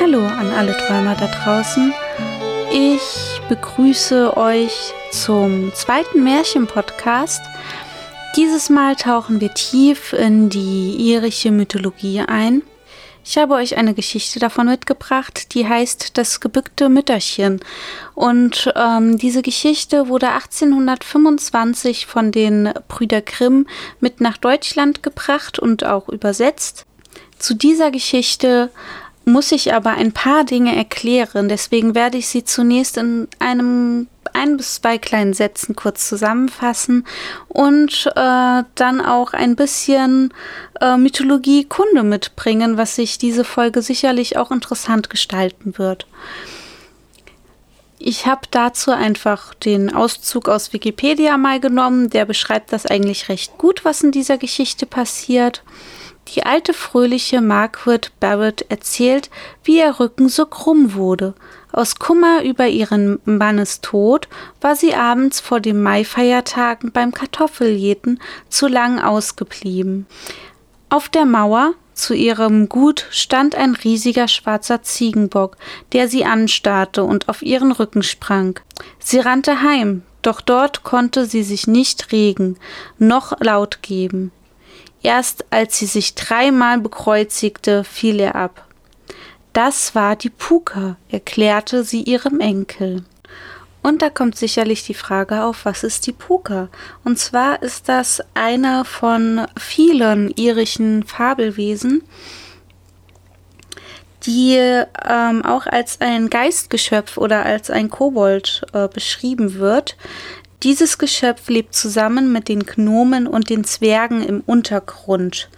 Hallo an alle Träumer da draußen. Ich begrüße euch zum zweiten Märchen-Podcast. Dieses Mal tauchen wir tief in die irische Mythologie ein. Ich habe euch eine Geschichte davon mitgebracht, die heißt Das gebückte Mütterchen. Und ähm, diese Geschichte wurde 1825 von den Brüder Grimm mit nach Deutschland gebracht und auch übersetzt. Zu dieser Geschichte muss ich aber ein paar Dinge erklären. Deswegen werde ich sie zunächst in einem ein bis zwei kleinen Sätzen kurz zusammenfassen und äh, dann auch ein bisschen äh, Mythologie-Kunde mitbringen, was sich diese Folge sicherlich auch interessant gestalten wird. Ich habe dazu einfach den Auszug aus Wikipedia mal genommen. Der beschreibt das eigentlich recht gut, was in dieser Geschichte passiert. Die alte fröhliche Margaret Barrett erzählt, wie ihr Rücken so krumm wurde. Aus Kummer über ihren Mannes Tod war sie abends vor den Maifeiertagen beim Kartoffeljäten zu lang ausgeblieben. Auf der Mauer zu ihrem Gut stand ein riesiger schwarzer Ziegenbock, der sie anstarrte und auf ihren Rücken sprang. Sie rannte heim, doch dort konnte sie sich nicht regen, noch laut geben. Erst als sie sich dreimal bekreuzigte, fiel er ab. Das war die Puka, erklärte sie ihrem Enkel. Und da kommt sicherlich die Frage auf, was ist die Puka? Und zwar ist das einer von vielen irischen Fabelwesen, die ähm, auch als ein Geistgeschöpf oder als ein Kobold äh, beschrieben wird, dieses Geschöpf lebt zusammen mit den Gnomen und den Zwergen im Untergrund.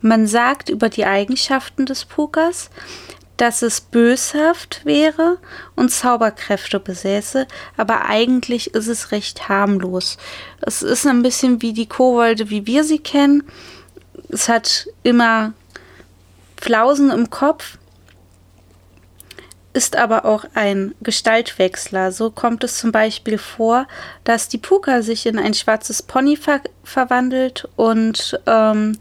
Man sagt über die Eigenschaften des Pukas, dass es böshaft wäre und Zauberkräfte besäße, aber eigentlich ist es recht harmlos. Es ist ein bisschen wie die Kobolde, wie wir sie kennen. Es hat immer Flausen im Kopf, ist aber auch ein Gestaltwechsler. So kommt es zum Beispiel vor, dass die Puka sich in ein schwarzes Pony ver verwandelt und ähm,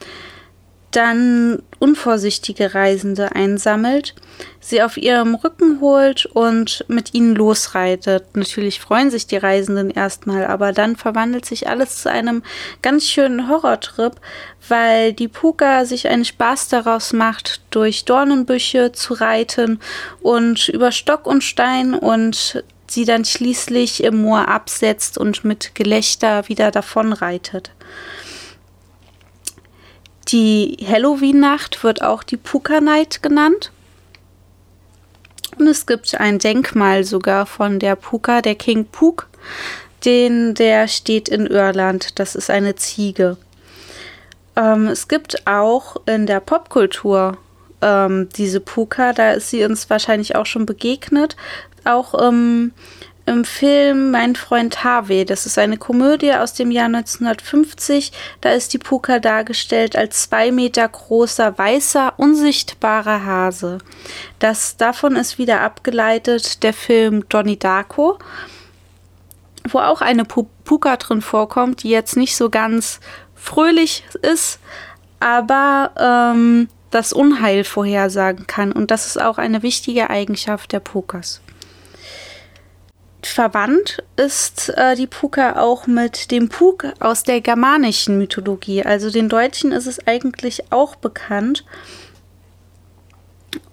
dann unvorsichtige Reisende einsammelt, sie auf ihrem Rücken holt und mit ihnen losreitet. Natürlich freuen sich die Reisenden erstmal, aber dann verwandelt sich alles zu einem ganz schönen Horrortrip, weil die Puka sich einen Spaß daraus macht, durch Dornenbüsche zu reiten und über Stock und Stein und sie dann schließlich im Moor absetzt und mit Gelächter wieder davonreitet. Die Halloween-Nacht wird auch die Puka Night genannt. Und es gibt ein Denkmal sogar von der Puka, der King Puk. Den, der steht in Irland. Das ist eine Ziege. Ähm, es gibt auch in der Popkultur ähm, diese Puka. Da ist sie uns wahrscheinlich auch schon begegnet. Auch ähm, im Film Mein Freund Harvey. Das ist eine Komödie aus dem Jahr 1950. Da ist die Puka dargestellt als zwei Meter großer, weißer, unsichtbarer Hase. Das, davon ist wieder abgeleitet der Film Donnie Darko, wo auch eine Puka drin vorkommt, die jetzt nicht so ganz fröhlich ist, aber ähm, das Unheil vorhersagen kann. Und das ist auch eine wichtige Eigenschaft der Pukas. Verwandt ist äh, die Puka auch mit dem Puk aus der germanischen Mythologie. Also den Deutschen ist es eigentlich auch bekannt.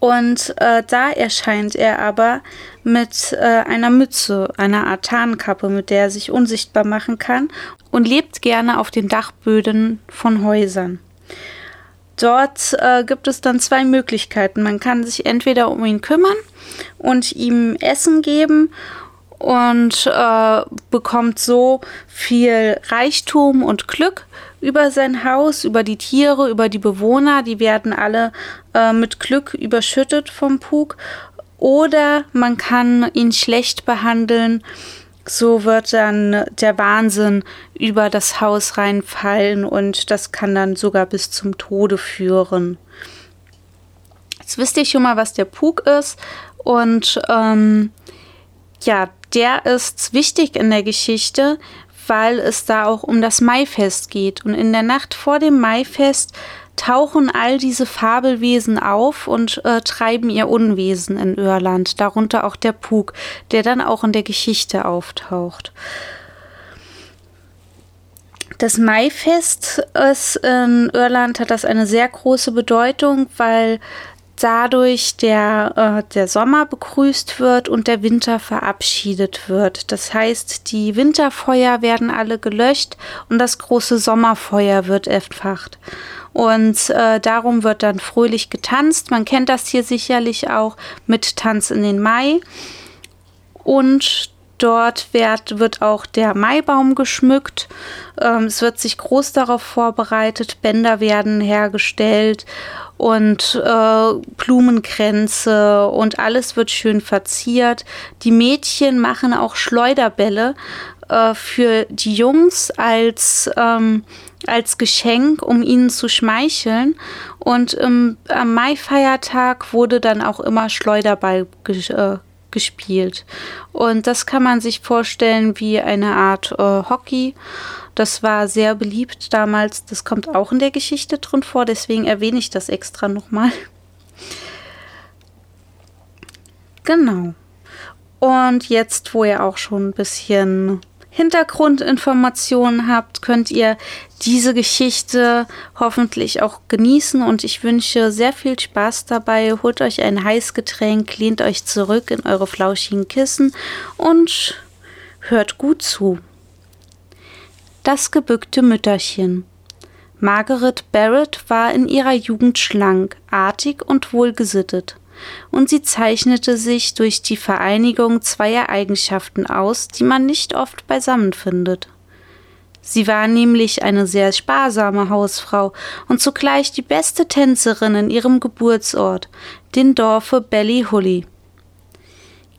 Und äh, da erscheint er aber mit äh, einer Mütze, einer Art Tarnkappe, mit der er sich unsichtbar machen kann und lebt gerne auf den Dachböden von Häusern. Dort äh, gibt es dann zwei Möglichkeiten. Man kann sich entweder um ihn kümmern und ihm Essen geben und äh, bekommt so viel Reichtum und Glück über sein Haus, über die Tiere, über die Bewohner. Die werden alle äh, mit Glück überschüttet vom Pug. Oder man kann ihn schlecht behandeln. So wird dann der Wahnsinn über das Haus reinfallen und das kann dann sogar bis zum Tode führen. Jetzt wisst ihr schon mal, was der Pug ist. Und ähm, ja, der ist wichtig in der Geschichte, weil es da auch um das Maifest geht. Und in der Nacht vor dem Maifest tauchen all diese Fabelwesen auf und äh, treiben ihr Unwesen in Irland, darunter auch der Pug, der dann auch in der Geschichte auftaucht. Das Maifest ist in Irland hat das eine sehr große Bedeutung, weil dadurch der, äh, der Sommer begrüßt wird und der Winter verabschiedet wird. Das heißt, die Winterfeuer werden alle gelöscht und das große Sommerfeuer wird entfacht. Und äh, darum wird dann fröhlich getanzt. Man kennt das hier sicherlich auch mit Tanz in den Mai. Und dort wird, wird auch der Maibaum geschmückt. Ähm, es wird sich groß darauf vorbereitet. Bänder werden hergestellt und äh, Blumenkränze und alles wird schön verziert. Die Mädchen machen auch Schleuderbälle äh, für die Jungs als, ähm, als Geschenk, um ihnen zu schmeicheln. Und ähm, am Mai-Feiertag wurde dann auch immer Schleuderball ges äh, gespielt. Und das kann man sich vorstellen wie eine Art äh, Hockey. Das war sehr beliebt damals. Das kommt auch in der Geschichte drin vor, deswegen erwähne ich das extra nochmal. Genau. Und jetzt, wo ihr auch schon ein bisschen Hintergrundinformationen habt, könnt ihr diese Geschichte hoffentlich auch genießen und ich wünsche sehr viel Spaß dabei. Holt euch ein Heißgetränk, lehnt euch zurück in eure flauschigen Kissen und hört gut zu. Das gebückte Mütterchen. Margaret Barrett war in ihrer Jugend schlank, artig und wohlgesittet, und sie zeichnete sich durch die Vereinigung zweier Eigenschaften aus, die man nicht oft beisammen findet. Sie war nämlich eine sehr sparsame Hausfrau und zugleich die beste Tänzerin in ihrem Geburtsort, dem Dorfe Ballyhully.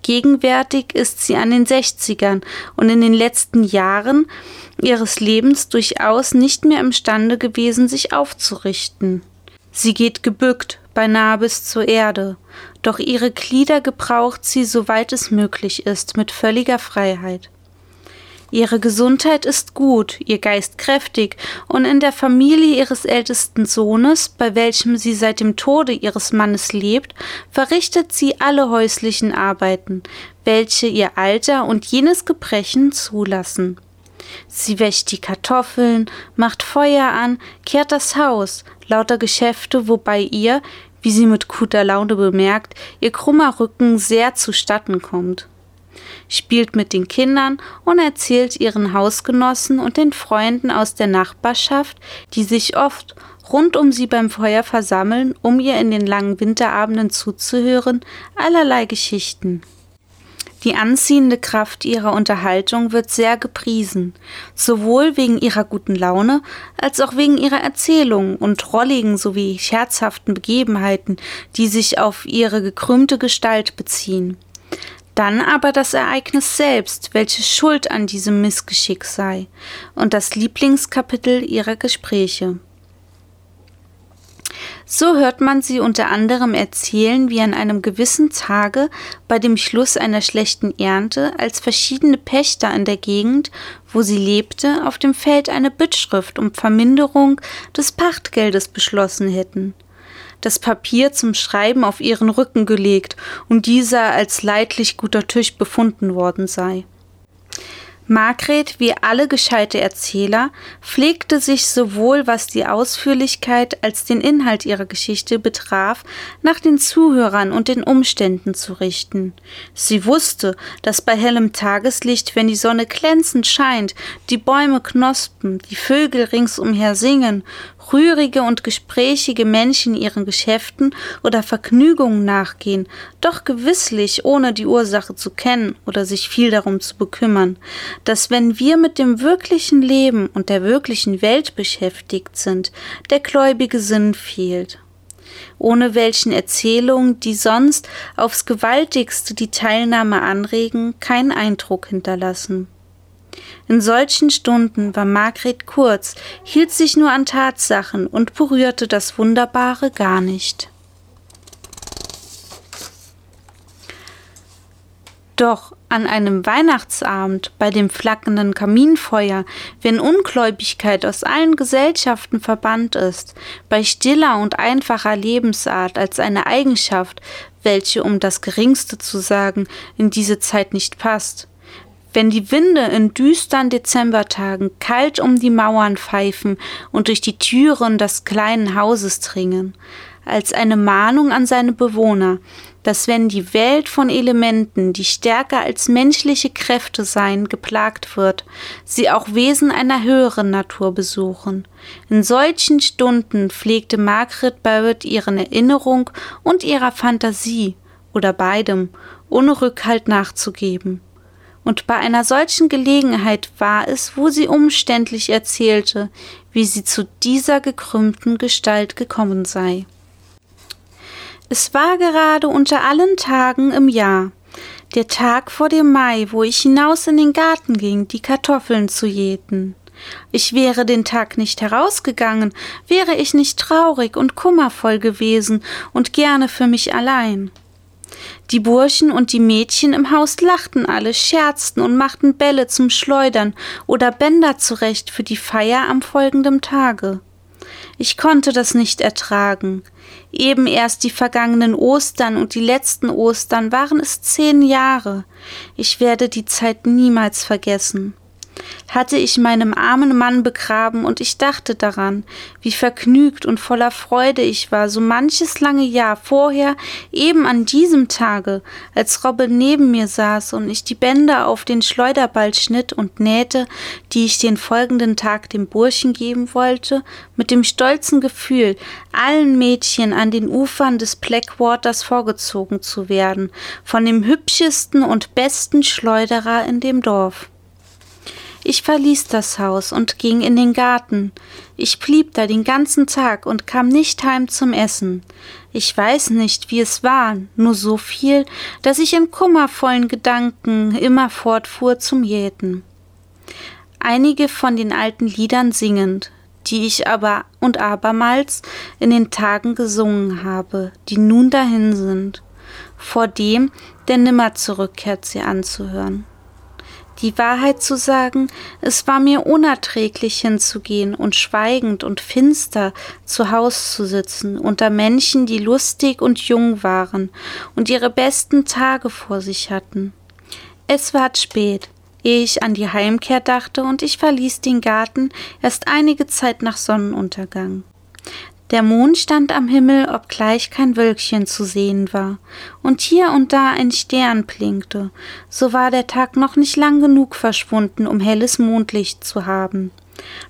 Gegenwärtig ist sie an den 60ern und in den letzten Jahren ihres Lebens durchaus nicht mehr imstande gewesen, sich aufzurichten. Sie geht gebückt, beinahe bis zur Erde, doch ihre Glieder gebraucht sie, soweit es möglich ist, mit völliger Freiheit. Ihre Gesundheit ist gut, ihr Geist kräftig, und in der Familie ihres ältesten Sohnes, bei welchem sie seit dem Tode ihres Mannes lebt, verrichtet sie alle häuslichen Arbeiten, welche ihr Alter und jenes Gebrechen zulassen. Sie wäscht die Kartoffeln, macht Feuer an, kehrt das Haus, lauter Geschäfte, wobei ihr, wie sie mit guter Laune bemerkt, ihr krummer Rücken sehr zustatten kommt. Spielt mit den Kindern und erzählt ihren Hausgenossen und den Freunden aus der Nachbarschaft, die sich oft rund um sie beim Feuer versammeln, um ihr in den langen Winterabenden zuzuhören, allerlei Geschichten. Die anziehende Kraft ihrer Unterhaltung wird sehr gepriesen, sowohl wegen ihrer guten Laune als auch wegen ihrer Erzählungen und drolligen sowie scherzhaften Begebenheiten, die sich auf ihre gekrümmte Gestalt beziehen. Dann aber das Ereignis selbst, welches Schuld an diesem Missgeschick sei, und das Lieblingskapitel ihrer Gespräche. So hört man sie unter anderem erzählen, wie an einem gewissen Tage bei dem Schluss einer schlechten Ernte, als verschiedene Pächter in der Gegend, wo sie lebte, auf dem Feld eine Bittschrift um Verminderung des Pachtgeldes beschlossen hätten das Papier zum Schreiben auf ihren Rücken gelegt und dieser als leidlich guter Tisch befunden worden sei. Margret, wie alle gescheite Erzähler, pflegte sich sowohl was die Ausführlichkeit als den Inhalt ihrer Geschichte betraf, nach den Zuhörern und den Umständen zu richten. Sie wusste, dass bei hellem Tageslicht, wenn die Sonne glänzend scheint, die Bäume knospen, die Vögel ringsumher singen, rührige und gesprächige Menschen ihren Geschäften oder Vergnügungen nachgehen, doch gewisslich ohne die Ursache zu kennen oder sich viel darum zu bekümmern, dass wenn wir mit dem wirklichen Leben und der wirklichen Welt beschäftigt sind, der gläubige Sinn fehlt ohne welchen Erzählungen, die sonst aufs gewaltigste die Teilnahme anregen, keinen Eindruck hinterlassen. In solchen Stunden war Margret kurz, hielt sich nur an Tatsachen und berührte das Wunderbare gar nicht. Doch an einem Weihnachtsabend bei dem flackernden Kaminfeuer, wenn Ungläubigkeit aus allen Gesellschaften verbannt ist, bei stiller und einfacher Lebensart als eine Eigenschaft, welche, um das Geringste zu sagen, in diese Zeit nicht passt, wenn die Winde in düstern Dezembertagen kalt um die Mauern pfeifen und durch die Türen des kleinen Hauses dringen, als eine Mahnung an seine Bewohner, dass wenn die Welt von Elementen, die stärker als menschliche Kräfte seien, geplagt wird, sie auch Wesen einer höheren Natur besuchen. In solchen Stunden pflegte Margaret Barrett ihren Erinnerung und ihrer Fantasie oder beidem ohne Rückhalt nachzugeben und bei einer solchen Gelegenheit war es, wo sie umständlich erzählte, wie sie zu dieser gekrümmten Gestalt gekommen sei. Es war gerade unter allen Tagen im Jahr, der Tag vor dem Mai, wo ich hinaus in den Garten ging, die Kartoffeln zu jäten. Ich wäre den Tag nicht herausgegangen, wäre ich nicht traurig und kummervoll gewesen und gerne für mich allein. Die Burschen und die Mädchen im Haus lachten alle, scherzten und machten Bälle zum Schleudern oder Bänder zurecht für die Feier am folgenden Tage. Ich konnte das nicht ertragen. Eben erst die vergangenen Ostern und die letzten Ostern waren es zehn Jahre. Ich werde die Zeit niemals vergessen hatte ich meinem armen Mann begraben, und ich dachte daran, wie vergnügt und voller Freude ich war, so manches lange Jahr vorher, eben an diesem Tage, als Robbe neben mir saß und ich die Bänder auf den Schleuderball schnitt und nähte, die ich den folgenden Tag dem Burschen geben wollte, mit dem stolzen Gefühl, allen Mädchen an den Ufern des Blackwaters vorgezogen zu werden, von dem hübschesten und besten Schleuderer in dem Dorf. Ich verließ das Haus und ging in den Garten. Ich blieb da den ganzen Tag und kam nicht heim zum Essen. Ich weiß nicht, wie es war, nur so viel, dass ich in kummervollen Gedanken immer fortfuhr zum Jäten. Einige von den alten Liedern singend, die ich aber und abermals in den Tagen gesungen habe, die nun dahin sind, vor dem, der nimmer zurückkehrt, sie anzuhören. Die Wahrheit zu sagen, es war mir unerträglich hinzugehen und schweigend und finster zu Haus zu sitzen unter Menschen, die lustig und jung waren und ihre besten Tage vor sich hatten. Es ward spät, ehe ich an die Heimkehr dachte, und ich verließ den Garten erst einige Zeit nach Sonnenuntergang. Der Mond stand am Himmel, obgleich kein Wölkchen zu sehen war, und hier und da ein Stern blinkte, so war der Tag noch nicht lang genug verschwunden, um helles Mondlicht zu haben.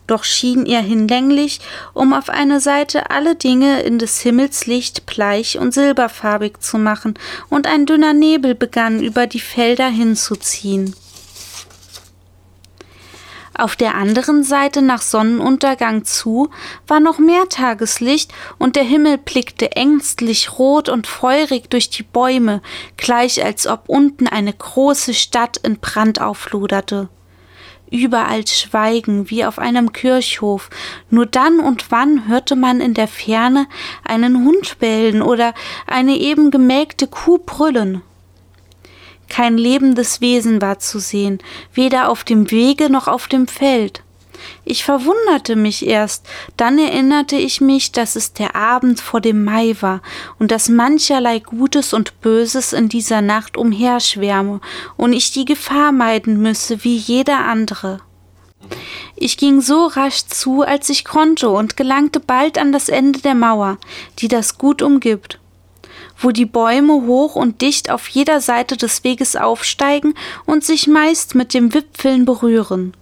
Doch schien er hinlänglich, um auf eine Seite alle Dinge in des Himmels Licht bleich und silberfarbig zu machen, und ein dünner Nebel begann über die Felder hinzuziehen. Auf der anderen Seite nach Sonnenuntergang zu war noch mehr Tageslicht und der Himmel blickte ängstlich rot und feurig durch die Bäume, gleich als ob unten eine große Stadt in Brand aufloderte. Überall Schweigen wie auf einem Kirchhof, nur dann und wann hörte man in der Ferne einen Hund bellen oder eine eben gemelkte Kuh brüllen. Kein lebendes Wesen war zu sehen, weder auf dem Wege noch auf dem Feld. Ich verwunderte mich erst, dann erinnerte ich mich, dass es der Abend vor dem Mai war und dass mancherlei Gutes und Böses in dieser Nacht umherschwärme und ich die Gefahr meiden müsse wie jeder andere. Ich ging so rasch zu, als ich konnte und gelangte bald an das Ende der Mauer, die das Gut umgibt wo die Bäume hoch und dicht auf jeder Seite des Weges aufsteigen und sich meist mit den Wipfeln berühren.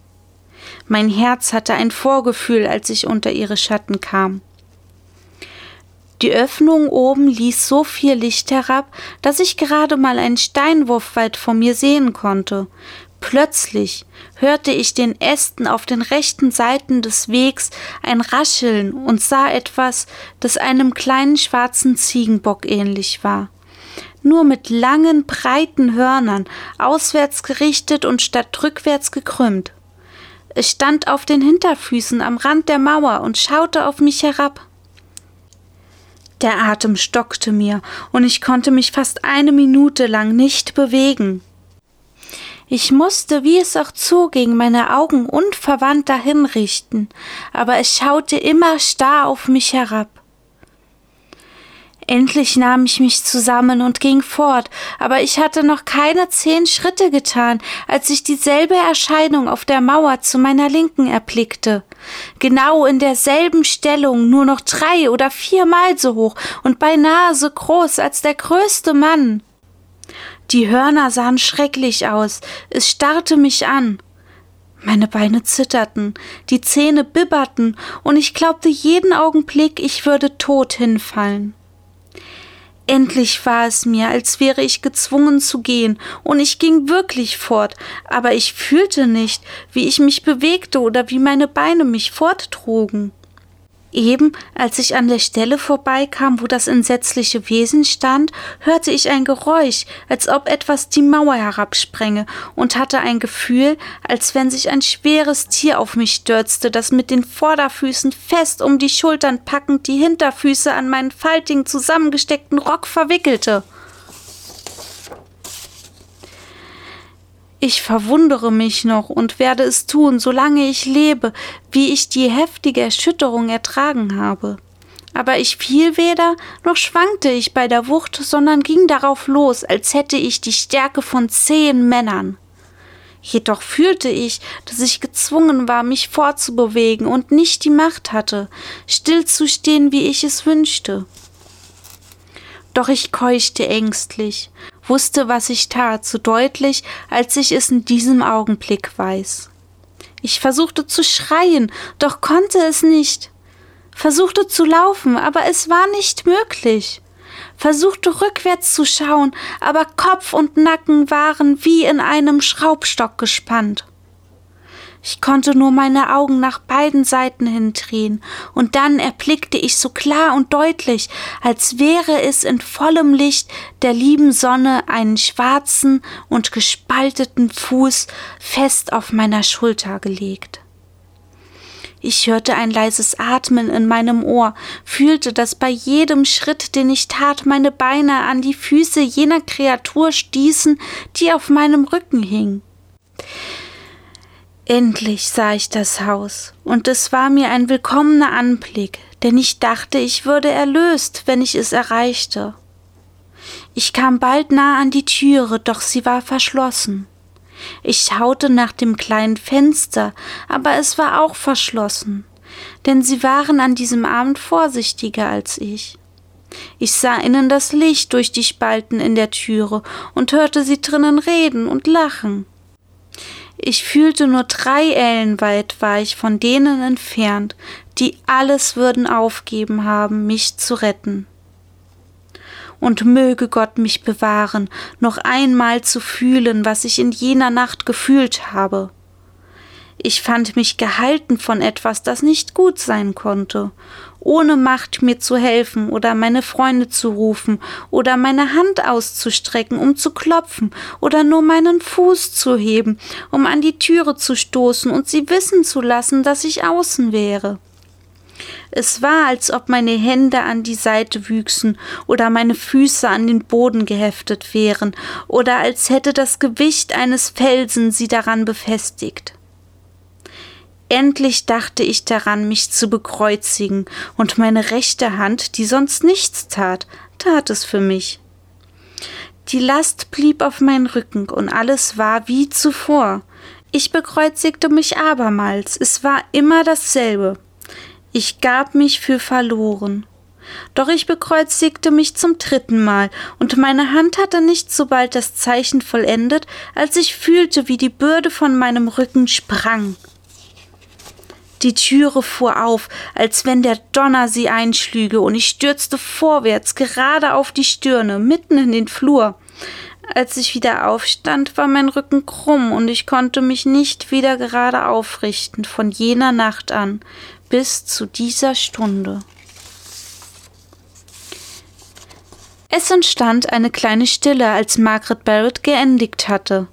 Mein Herz hatte ein Vorgefühl, als ich unter ihre Schatten kam. Die Öffnung oben ließ so viel Licht herab, dass ich gerade mal einen Steinwurf weit vor mir sehen konnte. Plötzlich hörte ich den Ästen auf den rechten Seiten des Wegs ein Rascheln und sah etwas, das einem kleinen schwarzen Ziegenbock ähnlich war. Nur mit langen, breiten Hörnern, auswärts gerichtet und statt rückwärts gekrümmt. Es stand auf den Hinterfüßen am Rand der Mauer und schaute auf mich herab. Der Atem stockte mir, und ich konnte mich fast eine Minute lang nicht bewegen. Ich musste, wie es auch zuging, meine Augen unverwandt dahin richten, aber es schaute immer starr auf mich herab. Endlich nahm ich mich zusammen und ging fort, aber ich hatte noch keine zehn Schritte getan, als ich dieselbe Erscheinung auf der Mauer zu meiner Linken erblickte. Genau in derselben Stellung, nur noch drei oder viermal so hoch und beinahe so groß als der größte Mann. Die Hörner sahen schrecklich aus, es starrte mich an. Meine Beine zitterten, die Zähne bibberten, und ich glaubte jeden Augenblick, ich würde tot hinfallen. Endlich war es mir, als wäre ich gezwungen zu gehen, und ich ging wirklich fort, aber ich fühlte nicht, wie ich mich bewegte oder wie meine Beine mich forttrugen. Eben als ich an der Stelle vorbeikam, wo das entsetzliche Wesen stand, hörte ich ein Geräusch, als ob etwas die Mauer herabsprenge, und hatte ein Gefühl, als wenn sich ein schweres Tier auf mich stürzte, das mit den Vorderfüßen fest um die Schultern packend die Hinterfüße an meinen faltigen zusammengesteckten Rock verwickelte. Ich verwundere mich noch und werde es tun, solange ich lebe, wie ich die heftige Erschütterung ertragen habe. Aber ich fiel weder, noch schwankte ich bei der Wucht, sondern ging darauf los, als hätte ich die Stärke von zehn Männern. Jedoch fühlte ich, dass ich gezwungen war, mich fortzubewegen und nicht die Macht hatte, stillzustehen, wie ich es wünschte. Doch ich keuchte ängstlich, wusste, was ich tat, so deutlich, als ich es in diesem Augenblick weiß. Ich versuchte zu schreien, doch konnte es nicht. Versuchte zu laufen, aber es war nicht möglich. Versuchte rückwärts zu schauen, aber Kopf und Nacken waren wie in einem Schraubstock gespannt. Ich konnte nur meine Augen nach beiden Seiten hindrehen, und dann erblickte ich so klar und deutlich, als wäre es in vollem Licht der lieben Sonne einen schwarzen und gespalteten Fuß fest auf meiner Schulter gelegt. Ich hörte ein leises Atmen in meinem Ohr, fühlte, dass bei jedem Schritt, den ich tat, meine Beine an die Füße jener Kreatur stießen, die auf meinem Rücken hing. Endlich sah ich das Haus, und es war mir ein willkommener Anblick, denn ich dachte, ich würde erlöst, wenn ich es erreichte. Ich kam bald nah an die Türe, doch sie war verschlossen. Ich schaute nach dem kleinen Fenster, aber es war auch verschlossen, denn sie waren an diesem Abend vorsichtiger als ich. Ich sah innen das Licht durch die Spalten in der Türe und hörte sie drinnen reden und lachen. Ich fühlte nur drei Ellen weit war ich von denen entfernt, die alles würden aufgeben haben, mich zu retten. Und möge Gott mich bewahren, noch einmal zu fühlen, was ich in jener Nacht gefühlt habe. Ich fand mich gehalten von etwas, das nicht gut sein konnte, ohne Macht mir zu helfen oder meine Freunde zu rufen oder meine Hand auszustrecken, um zu klopfen oder nur meinen Fuß zu heben, um an die Türe zu stoßen und sie wissen zu lassen, dass ich außen wäre. Es war, als ob meine Hände an die Seite wüchsen oder meine Füße an den Boden geheftet wären oder als hätte das Gewicht eines Felsen sie daran befestigt. Endlich dachte ich daran, mich zu bekreuzigen, und meine rechte Hand, die sonst nichts tat, tat es für mich. Die Last blieb auf meinem Rücken, und alles war wie zuvor. Ich bekreuzigte mich abermals, es war immer dasselbe. Ich gab mich für verloren. Doch ich bekreuzigte mich zum dritten Mal, und meine Hand hatte nicht so bald das Zeichen vollendet, als ich fühlte, wie die Bürde von meinem Rücken sprang. Die Türe fuhr auf, als wenn der Donner sie einschlüge, und ich stürzte vorwärts, gerade auf die Stirne, mitten in den Flur. Als ich wieder aufstand, war mein Rücken krumm und ich konnte mich nicht wieder gerade aufrichten von jener Nacht an bis zu dieser Stunde. Es entstand eine kleine Stille, als Margaret Barrett geendigt hatte.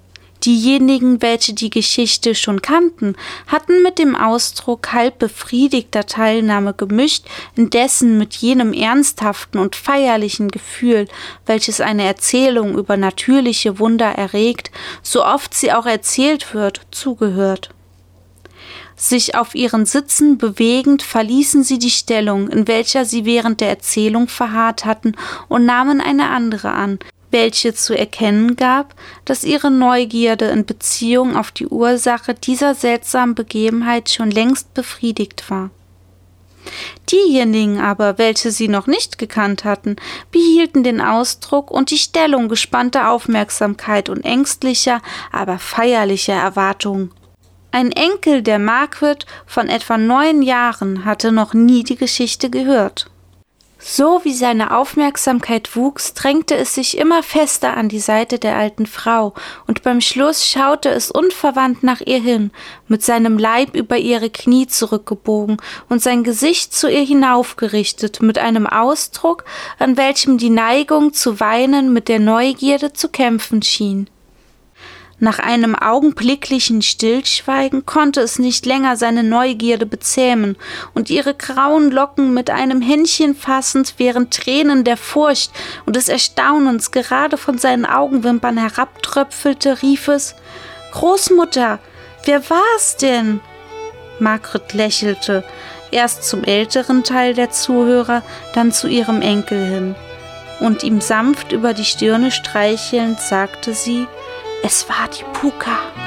Diejenigen, welche die Geschichte schon kannten, hatten mit dem Ausdruck halb befriedigter Teilnahme gemischt, indessen mit jenem ernsthaften und feierlichen Gefühl, welches eine Erzählung über natürliche Wunder erregt, so oft sie auch erzählt wird, zugehört. Sich auf ihren Sitzen bewegend verließen sie die Stellung, in welcher sie während der Erzählung verharrt hatten, und nahmen eine andere an, welche zu erkennen gab, dass ihre Neugierde in Beziehung auf die Ursache dieser seltsamen Begebenheit schon längst befriedigt war. Diejenigen aber, welche sie noch nicht gekannt hatten, behielten den Ausdruck und die Stellung gespannter Aufmerksamkeit und ängstlicher, aber feierlicher Erwartung. Ein Enkel der Marquardt von etwa neun Jahren hatte noch nie die Geschichte gehört. So wie seine Aufmerksamkeit wuchs, drängte es sich immer fester an die Seite der alten Frau, und beim Schluss schaute es unverwandt nach ihr hin, mit seinem Leib über ihre Knie zurückgebogen und sein Gesicht zu ihr hinaufgerichtet, mit einem Ausdruck, an welchem die Neigung zu weinen mit der Neugierde zu kämpfen schien. Nach einem augenblicklichen Stillschweigen konnte es nicht länger seine Neugierde bezähmen, und ihre grauen Locken mit einem Händchen fassend, während Tränen der Furcht und des Erstaunens gerade von seinen Augenwimpern herabtröpfelte, rief es Großmutter, wer war's denn? Margret lächelte, erst zum älteren Teil der Zuhörer, dann zu ihrem Enkel hin, und ihm sanft über die Stirne streichelnd sagte sie es war die Puka.